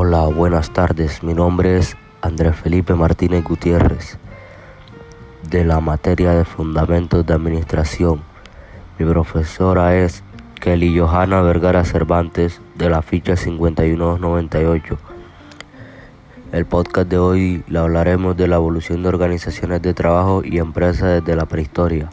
Hola, buenas tardes. Mi nombre es Andrés Felipe Martínez Gutiérrez, de la materia de Fundamentos de Administración. Mi profesora es Kelly Johanna Vergara Cervantes, de la ficha 5198. El podcast de hoy le hablaremos de la evolución de organizaciones de trabajo y empresas desde la prehistoria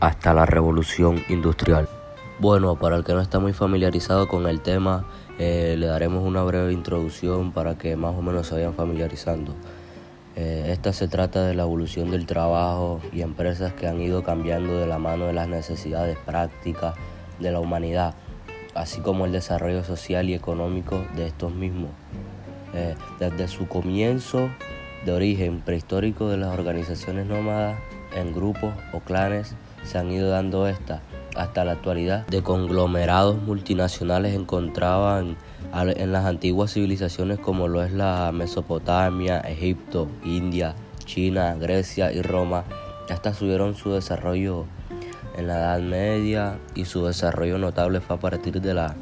hasta la revolución industrial. Bueno, para el que no está muy familiarizado con el tema, eh, le daremos una breve introducción para que más o menos se vayan familiarizando. Eh, esta se trata de la evolución del trabajo y empresas que han ido cambiando de la mano de las necesidades prácticas de la humanidad, así como el desarrollo social y económico de estos mismos. Eh, desde su comienzo de origen prehistórico de las organizaciones nómadas en grupos o clanes se han ido dando estas hasta la actualidad de conglomerados multinacionales encontraban en las antiguas civilizaciones como lo es la Mesopotamia, Egipto, India, China, Grecia y Roma, hasta subieron su desarrollo en la Edad Media y su desarrollo notable fue a partir de la,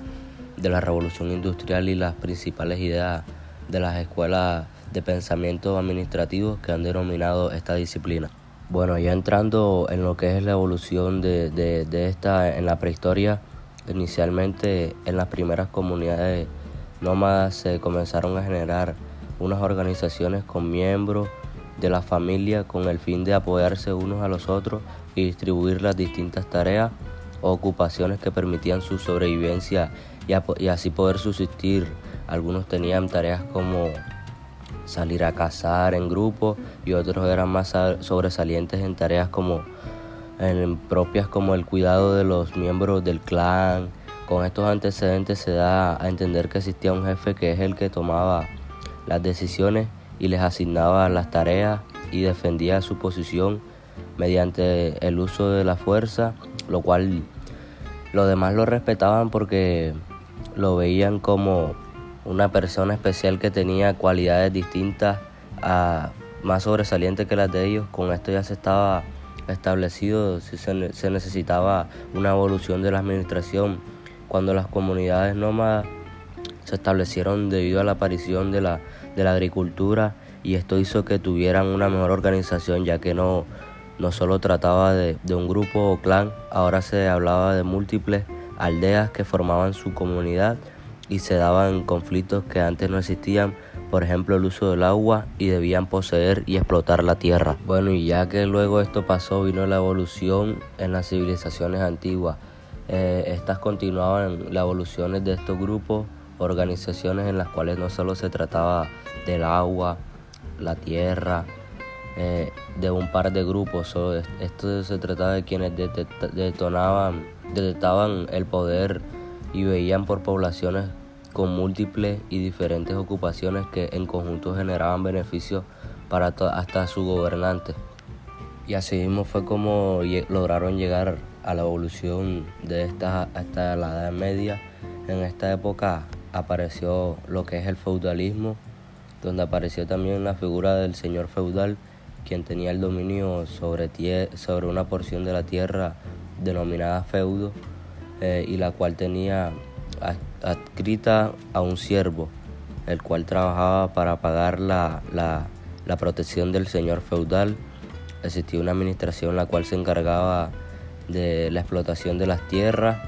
de la revolución industrial y las principales ideas de las escuelas de pensamiento administrativos que han denominado esta disciplina. Bueno, ya entrando en lo que es la evolución de, de, esta en la prehistoria, inicialmente en las primeras comunidades nómadas se comenzaron a generar unas organizaciones con miembros de la familia con el fin de apoyarse unos a los otros y distribuir las distintas tareas o ocupaciones que permitían su sobrevivencia y, y así poder subsistir. Algunos tenían tareas como salir a cazar en grupo y otros eran más sobresalientes en tareas como en propias como el cuidado de los miembros del clan. Con estos antecedentes se da a entender que existía un jefe que es el que tomaba las decisiones y les asignaba las tareas y defendía su posición mediante el uso de la fuerza, lo cual los demás lo respetaban porque lo veían como una persona especial que tenía cualidades distintas, a, más sobresalientes que las de ellos. Con esto ya se estaba establecido si se, necesitaba una evolución de la administración. Cuando las comunidades nómadas se establecieron debido a la aparición de la, de la agricultura y esto hizo que tuvieran una mejor organización ya que no, no solo trataba de, de un grupo o clan, ahora se hablaba de múltiples aldeas que formaban su comunidad y se daban conflictos que antes no existían, por ejemplo el uso del agua y debían poseer y explotar la tierra. Bueno, y ya que luego esto pasó, vino la evolución en las civilizaciones antiguas. Eh, estas continuaban las evoluciones de estos grupos, organizaciones en las cuales no solo se trataba del agua, la tierra, eh, de un par de grupos, esto se trataba de quienes detonaban, detectaban el poder y veían por poblaciones con múltiples y diferentes ocupaciones que en conjunto generaban beneficios para hasta su gobernante. Y así mismo fue como lograron llegar a la evolución de esta hasta la Edad Media. En esta época apareció lo que es el feudalismo, donde apareció también la figura del señor feudal, quien tenía el dominio sobre, sobre una porción de la tierra denominada feudo eh, y la cual tenía adscrita a un siervo, el cual trabajaba para pagar la, la, protección del señor feudal. Existía una administración la cual se encargaba de la explotación de las tierras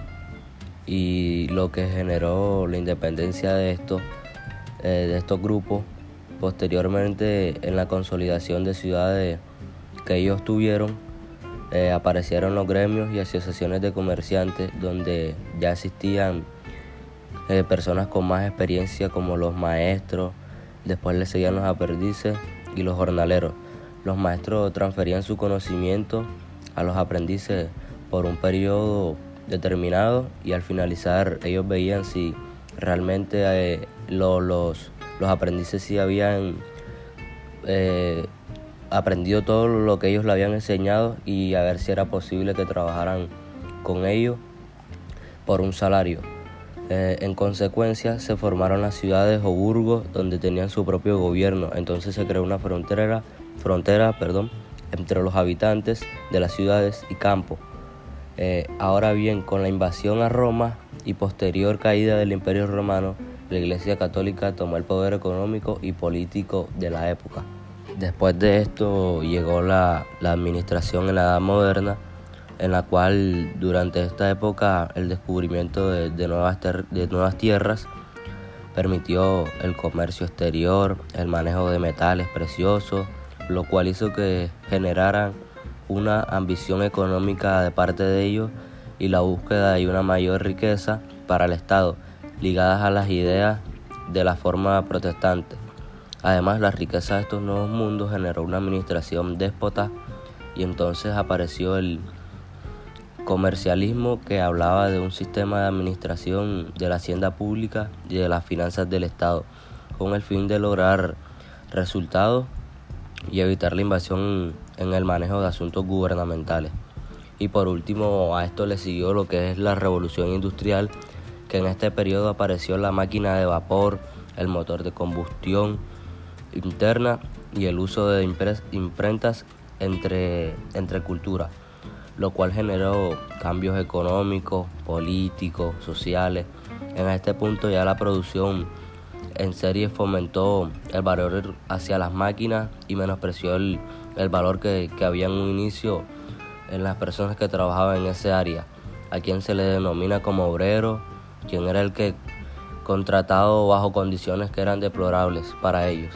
y lo que generó la independencia de estos, eh, de estos grupos. Posteriormente, en la consolidación de ciudades que ellos tuvieron, eh, aparecieron los gremios y asociaciones de comerciantes donde ya existían eh, personas con más experiencia como los maestros, después le seguían los aprendices y los jornaleros. Los maestros transferían su conocimiento a los aprendices por un periodo determinado y al finalizar ellos veían si realmente eh, los, los, aprendices sí habían aprendido todo lo que ellos le habían enseñado y a ver si era posible que trabajaran con ellos por un salario. Eh, en consecuencia se formaron las ciudades o burgos donde tenían su propio gobierno. Entonces se creó una frontera, frontera perdón, entre los habitantes de las ciudades y campos. Eh, ahora bien, con la invasión a Roma y posterior caída del Imperio Romano, la Iglesia Católica tomó el poder económico y político de la época. Después de esto llegó la, administración en la Edad Moderna, en la cual durante esta época el descubrimiento de, nuevas, de nuevas tierras permitió el comercio exterior, el manejo de metales preciosos, lo cual hizo que generaran una ambición económica de parte de ellos y la búsqueda de una mayor riqueza para el Estado, ligadas a las ideas de la forma protestante. Además, la riqueza de estos nuevos mundos generó una administración déspota y entonces apareció el comercialismo que hablaba de un sistema de administración de la hacienda pública y de las finanzas del Estado, con el fin de lograr resultados y evitar la invasión en el manejo de asuntos gubernamentales. Y por último, a esto le siguió lo que es la revolución industrial, que en este periodo apareció la máquina de vapor, el motor de combustión interna y el uso de imprentas entre, entre culturas, lo cual generó cambios económicos, políticos, sociales. En este punto ya la producción en serie fomentó el valor hacia las máquinas y menospreció el, valor que, que, había en un inicio en las personas que trabajaban en ese área, a quien se le denomina como obrero, quien era el que contratado bajo condiciones que eran deplorables para ellos.